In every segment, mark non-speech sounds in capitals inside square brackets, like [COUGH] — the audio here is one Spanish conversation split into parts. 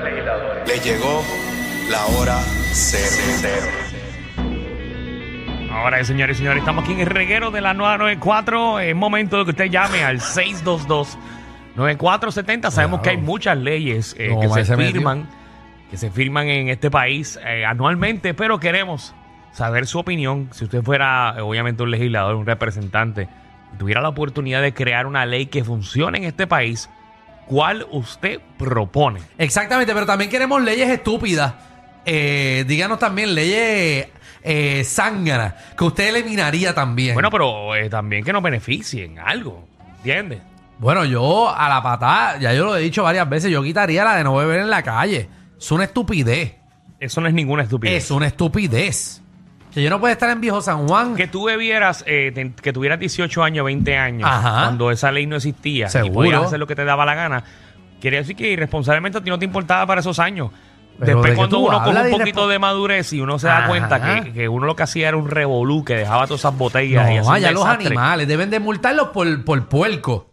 Legisladores. Le llegó la hora cero. Ahora, señores y señores, estamos aquí en el reguero de la 994. Es momento de que usted llame al [LAUGHS] 622-9470. Sabemos que hay muchas leyes eh, No, que se se metió. firman, que se firman en este país eh, anualmente, pero queremos saber su opinión. Si usted fuera, eh, obviamente, un legislador, un representante, y tuviera la oportunidad de crear una ley que funcione en este país, ¿cuál usted propone? Exactamente, pero también queremos leyes estúpidas. Eh, díganos también leyes eh, zánganas que usted eliminaría también. Bueno, pero eh, también que nos beneficien algo, ¿entiendes? Bueno, yo a la patada, ya yo lo he dicho varias veces, yo quitaría la de no beber en la calle. Es una estupidez. Eso no es ninguna estupidez. Es una estupidez. Que yo no puedo estar en Viejo San Juan. Que tú bebieras, eh, que tuvieras 18 años, 20 años, Ajá. cuando esa ley no existía y Seguro. podías hacer lo que te daba la gana, quiere decir que irresponsablemente a ti no te importaba para esos años. Pero Después ¿de qué cuando tú uno hablas coge un de poquito irrespo- de madurez y uno se da Ajá. cuenta que, que uno lo que hacía era un revolú, que dejaba todas esas botellas y No, hacía un allá los desastre. animales deben de multarlos por, por puerco.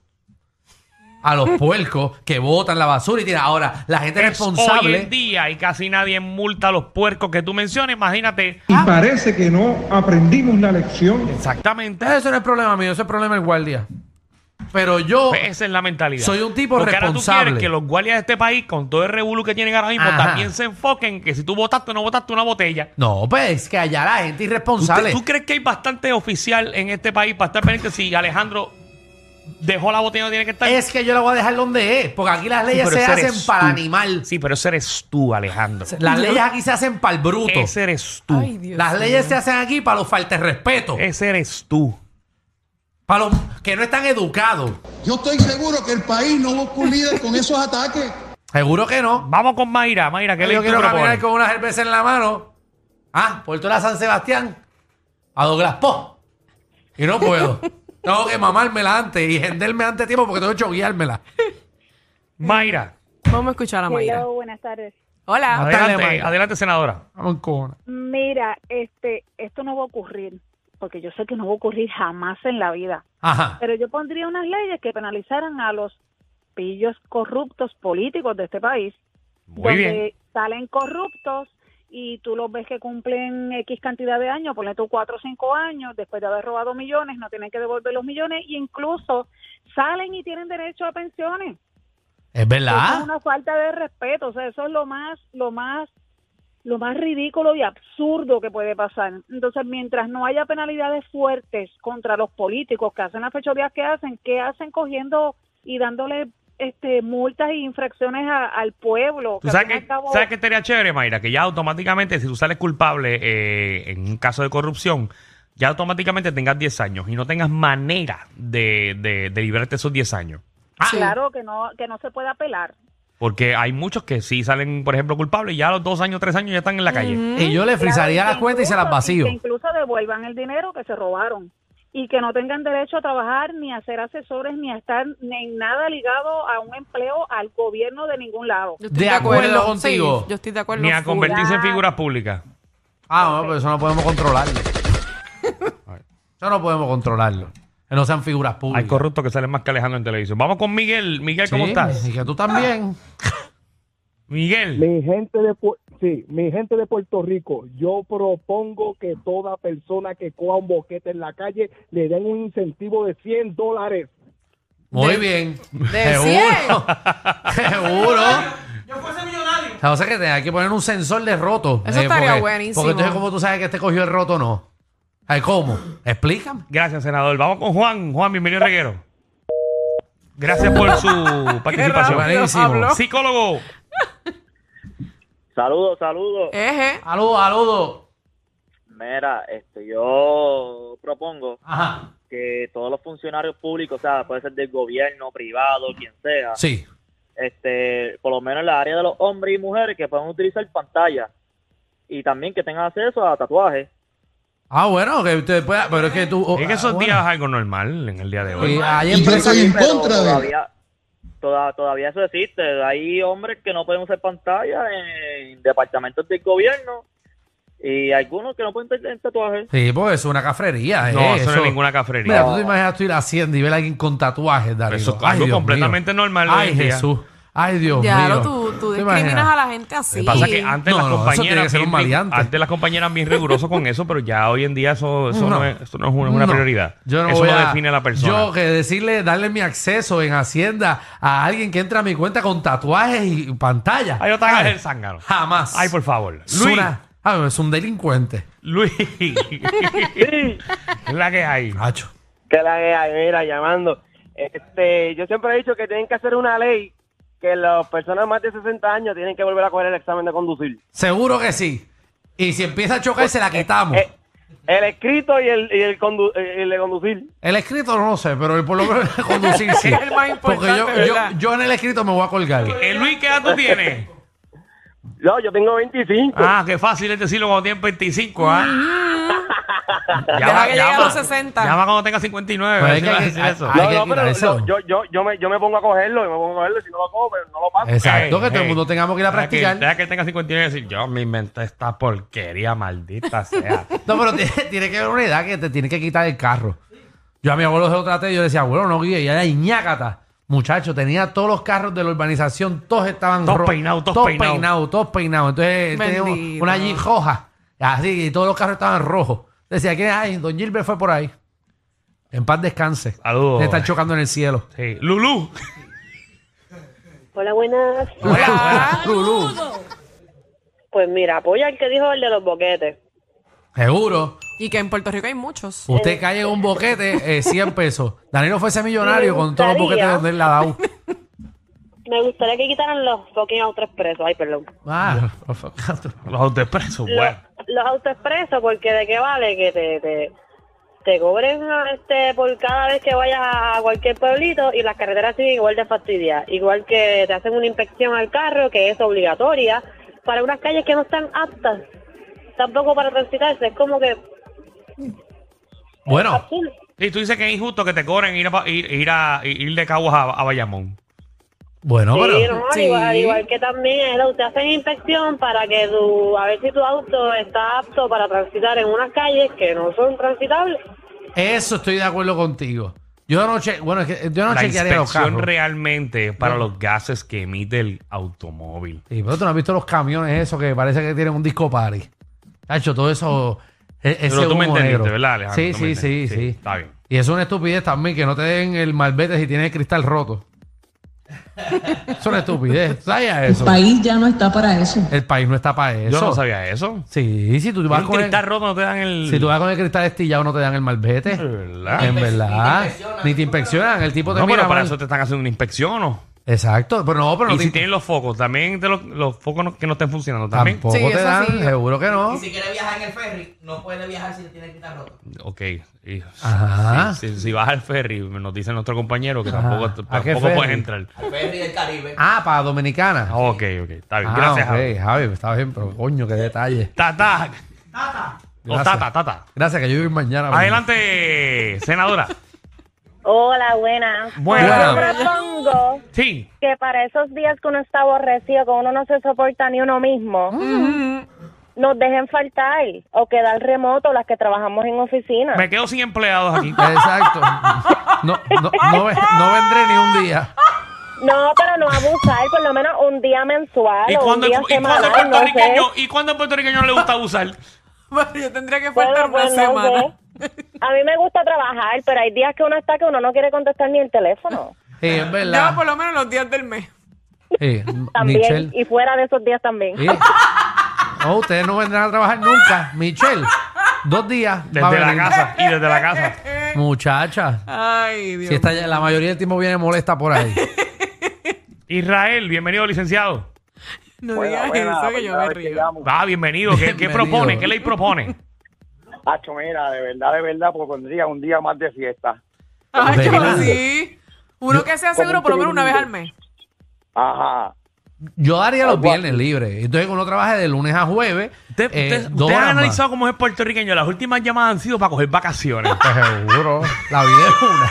A los puercos que botan la basura y tiran. Ahora, la gente Es Hoy responsable. en día y casi nadie multa a los puercos que tú mencionas, imagínate. Y parece que no aprendimos la lección. Exactamente. Eso no es problema mío, eso es problema del guardia. Pero yo. Pues Esa es la mentalidad. Soy un tipo Porque ahora tú responsable. quieres que los guardias de este país, con todo el revolú que tienen ahora mismo, Ajá. también se enfoquen que si tú votaste o no votaste una botella. No, pues es que allá la gente ¿Tú, irresponsable. ¿Tú crees que hay bastante oficial en este país para estar pendiente si Alejandro dejó la botella no tiene que estar? Es que yo la voy a dejar donde es. Porque aquí las leyes se hacen para el animal. Sí, pero ese eres tú, Alejandro. Las leyes aquí se hacen para el bruto. Ese eres tú. Ay, Dios Las leyes se hacen aquí para los faltes respeto. Ese eres tú. Para los que no están educados. Yo estoy seguro que el país no busca un líder con esos ataques. Seguro que no. Vamos con Mayra. Mayra, ¿qué le yo quiero caminar con una cerveza en la mano. Ah, por toda San Sebastián. A Douglas Po. Y no puedo. [LAUGHS] tengo que mamármela antes y genderme antes de tiempo porque tengo que chogueármela. Mayra. Vamos a escuchar a Mayra. Hello, buenas tardes. Hola. Adelante, Mayra. adelante, senadora. Vamos con Mira, este, esto no va a ocurrir, porque yo sé que no va a ocurrir jamás en la vida. Ajá. Pero yo pondría unas leyes que penalizaran a los pillos corruptos políticos de este país, Muy donde bien. salen corruptos y tú los ves que cumplen X cantidad de años, ponle tú cuatro o cinco años, después de haber robado millones, no tienen que devolver los millones, e incluso salen y tienen derecho a pensiones. Es Eso es verdad. una falta de respeto, o sea, eso es lo más, lo más, lo más ridículo y absurdo que puede pasar. Entonces, mientras no haya penalidades fuertes contra los políticos que hacen las fechorías que hacen, ¿qué hacen cogiendo y dándole este multas e infracciones a- al pueblo? ¿Tú Que sabes que, cabo- sabes que estaría chévere, Mayra? Que ya automáticamente, si tú sales culpable eh, en un caso de corrupción, ya automáticamente tengas 10 años y no tengas manera de, de, de librarte esos 10 años. Ah, claro que no, que no se puede apelar. Porque hay muchos que sí salen, por ejemplo, culpables y ya a los dos años, tres años ya están en la calle. Y yo le frisaría Claro, las cuentas y se las vacío. Que incluso devuelvan el dinero que se robaron y que no tengan derecho a trabajar ni a ser asesores ni a estar en nada ligado a un empleo al gobierno de ningún lado. Yo estoy De acuerdo Sí, contigo. yo estoy de acuerdo. Ni a convertirse en Ya. figuras públicas. Ah, no, pero eso no podemos controlarlo. [LAUGHS] eso no podemos controlarlo. Que no sean figuras públicas. Hay corruptos que salen más que Alejandro en televisión. Vamos con Miguel. Miguel, ¿cómo Sí, estás? Y que tú también. [LAUGHS] Miguel. Mi gente de sí, mi gente de Puerto Rico, yo propongo que toda persona que coja un boquete en la calle le den un incentivo de 100 dólares. Muy De- bien. de Seguro. [LAUGHS] Seguro. Yo fuese millonario. O sea, que hay que poner un sensor de roto. Eso estaría porque- buenísimo. Porque entonces, ¿cómo tú sabes que este cogió el roto o no? Ay, ¿Cómo? Explícame. Gracias, senador. Vamos con Juan. Juan, bienvenido, Reguero. Gracias por su [LAUGHS] participación. rápido Buenísimo. Psicólogo. Saludos, saludos. Eje. Saludos, saludos. Mira, este, yo propongo Ajá. que todos los funcionarios públicos, o sea, puede ser del gobierno, privado, quien sea, Sí. este, por lo menos en la área de los hombres y mujeres que puedan utilizar pantalla y también que tengan acceso a tatuajes. Ah, bueno, que usted pueda. Pero es que tú. Es que esos ah, bueno. días es algo normal en el día de hoy. Y hay Y yo empresas. en Pero contra de todavía, toda- todavía eso existe. Hay hombres que no pueden usar pantalla en departamentos del gobierno y algunos que no pueden tener tatuajes. Sí, porque es una cafrería. No, eh, eso no es ninguna cafrería. Mira, tú te imaginas tú ir haciendo y ver a alguien con tatuajes, Darío. Eso es algo completamente mío. normal Ay, día. Ay, Dios Ya, mío. lo, tú, tú ¿Te discriminas imaginas? a la gente así. Lo que pasa es que antes No, las no, eso tiene compañeras que ser un bien rig- maleante. antes las compañeras bien rigurosos con eso, pero ya hoy en día eso, eso no, No. es, eso no es una, una No. prioridad. Yo no eso voy no a- define a la persona. Yo que decirle, darle mi acceso en Hacienda a alguien que entra a mi cuenta con tatuajes y pantalla. Ay, no te hagas el zángano. Jamás. Ay, por favor. Es Luis. una- ah, es un delincuente. Luis. es la que hay. Hacho. que la que hay, mira, llamando. Este, yo siempre he dicho que tienen que hacer una ley que las personas más de 60 años tienen que volver a coger el examen de conducir. Seguro que sí. Y si empieza a chocar, se la quitamos. Eh, el escrito y el, y el, condu- eh, el de conducir. El escrito no lo sé, pero el por lo menos el conducir sí. [LAUGHS] Es el más Porque yo, importante, yo, en el escrito me voy a colgar. Eh, Luis, ¿qué edad tú tienes? No, yo tengo 25. Ah, qué fácil es decirlo cuando tienes 25, ¿ah? Deja que llegue a los 60. Llama cuando tenga 59. Pues a ver es si que vas a hay- decir hay- eso. hay- no, que no, pero yo, yo, yo, yo, me, yo me pongo a cogerlo, yo me pongo a cogerlo, y si no lo cojo, pues no lo paso. Exacto, que todo el mundo tengamos que ir a Deja que- practicar. Deja que tenga 59 y decir, yo me inventé esta porquería, maldita sea. [LAUGHS] No, pero tiene, tiene que haber una edad que te tiene que quitar el carro. Yo a mi abuelo se lo traté y yo le decía, abuelo, no guíe. Y era ñácata. Muchacho, tenía todos los carros de la urbanización, todos estaban Todos ro- peinados, todos todos peinados. peinados, todos peinados. Entonces él tenía Bendito. una Jeep roja, así, y todos los carros estaban rojos. Decía, ¿quién hay? Don Gilbert fue por ahí. En paz descanse. Saludos. Le están chocando en el cielo. Sí. Lulú. Hola, buenas. Hola. [LAUGHS] Lulú. Pues mira, apoya al que dijo el de los boquetes. Seguro. Y que en Puerto Rico hay muchos. Usted cae en un boquete, eh, 100 pesos. Danilo fuese millonario con todos los boquetes donde él le ha dado. Me gustaría que quitaran los fucking autoexpresos. Ay, perdón. Ah, Los autoexpresos, bueno. Los, autoexpresos, porque de qué vale que te, te, te cobren este por cada vez que vayas a cualquier pueblito y las carreteras siguen igual de fastidiadas. Igual que te hacen una inspección al carro, que es obligatoria, para unas calles que no están aptas, tampoco para transitarse. Es como que... bueno. Y tú dices que es injusto que te cobren ir, a, ir, ir, a, ir de Caguas a, a Bayamón. Bueno, Sí, pero. no, Sí. Igual, al igual que también eh, te hacen inspección para que tu, a ver si tu auto está apto para transitar en unas calles que no son transitables. Eso estoy de acuerdo contigo. Yo no che, bueno, es que yo no la chequearía los inspección carros. realmente es para No. los gases que emite el automóvil. Sí, pero tú no has visto los camiones esos que parece que tienen un disco party. Ha hecho todo eso. e- Ese Pero tú me entendiste, negro. ¿verdad, Alejandro? Sí, sí, sí, sí, Sí, está bien. Y eso es una estupidez también, que no te den el malvete si tienes el cristal roto. [LAUGHS] es una estupidez. ¿Sabías eso? país ya no está para eso. El país no está para eso. Yo no sabía eso. Sí, si tú vas con el, cristal roto no te dan el... si tú vas con el cristal estillado no te dan el malvete. ¿Verdad? En verdad. Ni te inspeccionan. El tipo te No, mira pero para mal. eso te están haciendo una inspección, ¿o ¿no? Exacto. Pero no, pero no y te si tienen los focos, también los, los focos no- que no estén funcionando, también. Tampoco Sí, te eso dan, sí. seguro que no. Y si quiere viajar en el ferry, no puede viajar si tiene que quitar roto. Ok. Y- Ajá. Si, si- si vas al ferry, nos dice nuestro compañero que Ajá. tampoco, ¿A qué tampoco ferry? puedes entrar. Al ferry del Caribe. Ah, para Dominicana. Ah, ok, ok. Está bien. Ah, Gracias, ok, Javi. Javi, está bien, pero coño, qué detalle. Tata. O Gracias. tata, tata. Gracias, que yo voy mañana. Adelante, senadora. Hola, buenas. Buenas. Yo propongo Sí. que para esos días que uno está aborrecido, que uno no se soporta ni uno mismo, nos dejen faltar o quedar remoto las que trabajamos en oficina. Me quedo sin empleados aquí. [LAUGHS] Exacto. No, no, no, ve- no vendré ni un día. No, pero no abusar, por lo menos un día mensual ¿Y o un cuando, día y cuando el semanal, no sé. puertorriqueño, ¿Y cuando el puertorriqueño no le gusta abusar? Bueno, yo tendría que faltar Bueno, una pues no semana. sé. A mí me gusta trabajar, pero hay días que uno está que uno no quiere contestar ni el teléfono. Sí, es Yo verdad. por lo menos los días del mes. Sí, [LAUGHS] También, Michelle. y fuera de esos días también. Sí. No, ustedes no vendrán a trabajar nunca. Michelle, dos días. va a Desde la venir. casa y desde la casa. [LAUGHS] Muchacha. Ay, Dios Si esta, la mayoría del tiempo viene molesta por ahí. [LAUGHS] Israel, bienvenido, licenciado. No digas eso que yo me río. Ah, bienvenido. ¿Qué, qué Bienvenido. propone? ¿Qué ley propone? Hacho, mira, de verdad, de verdad, pues pondría un día más de fiesta. Ay, ¿De yo verdad? sí. Uno que sea seguro por lo menos una vez al mes. Ajá. Yo daría los viernes libres. Entonces uno trabaje de lunes a jueves. ¿Usted, eh, usted- dos usted ha horas más. analizado cómo es puertorriqueño? Las últimas llamadas han sido para coger vacaciones. [LAUGHS] Seguro. La vida es una.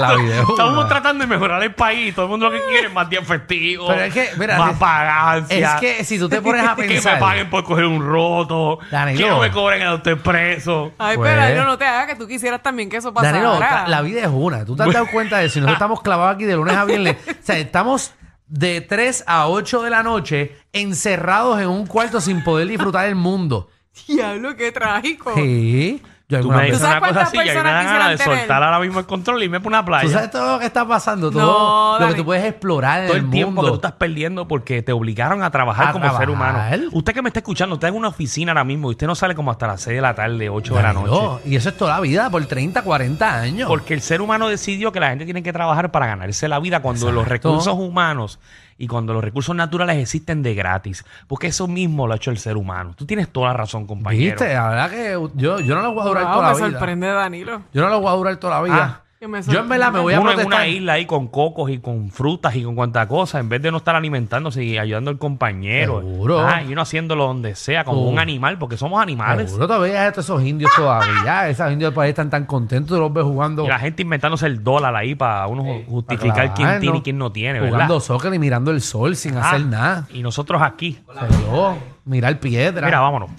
La Estamos una. tratando de mejorar el país. Todo el mundo lo que quiere es más días festivos. Pero es que, mira, más es- pagancia. Es que si tú te [LAUGHS] pones a que pensar. me paguen por coger un roto. Danilo. Que no me cobren el autoexpreso. Ay, Pues- pero Danilo, no te hagas que tú quisieras también que eso pasara. Danilo, la vida es una. ¿Tú te has dado [LAUGHS] cuenta de eso? Si nosotros estamos clavados aquí de lunes a viernes. o sea, estamos de 3 a 8 de la noche encerrados en un cuarto sin poder disfrutar del mundo. [LAUGHS] Diablo, qué trágico. Sí. Yo Tú me dices sabes una cosa cuántas así y a mí me personas dan ganas de tener? soltar ahora mismo el control y irme por una playa. ¿Tú sabes todo lo que está pasando? Todo No, lo que tú puedes explorar en todo el, el tiempo mundo. que tú estás perdiendo porque te obligaron a trabajar A como ser humano. Usted que me está escuchando, usted en una oficina ahora mismo y usted no sale como hasta las 6 de la tarde, 8 de la noche. Y eso es toda la vida, por 30, 40 años. Porque el ser humano decidió que la gente tiene que trabajar para ganarse la vida cuando los recursos humanos y cuando los recursos naturales existen de gratis. Porque eso mismo lo ha hecho el ser humano. Tú tienes toda la razón, compañero. ¿Viste? La verdad que yo, yo no lo voy a durar Wow, toda me la vida. sorprende Danilo. Yo no lo voy a durar toda la vida. Ah, me yo en verdad me voy a Uno en protestar. una isla ahí con cocos y con frutas y con cuanta cosa, en vez de no estar alimentándose y ayudando al compañero. Seguro. Ah, y uno haciéndolo donde sea, como Uh. un animal, porque somos animales. Seguro todavía hay esos indios todavía. [LAUGHS] Esos indios del país están tan contentos. Tú los ves jugando, Y la gente inventándose el dólar ahí para uno justificar para quién tiene y quién no tiene, ¿verdad? jugando soccer y mirando el sol sin Ah, hacer nada. Y nosotros aquí. Seguro. Mirar piedra. Mira, vámonos.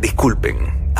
Disculpen,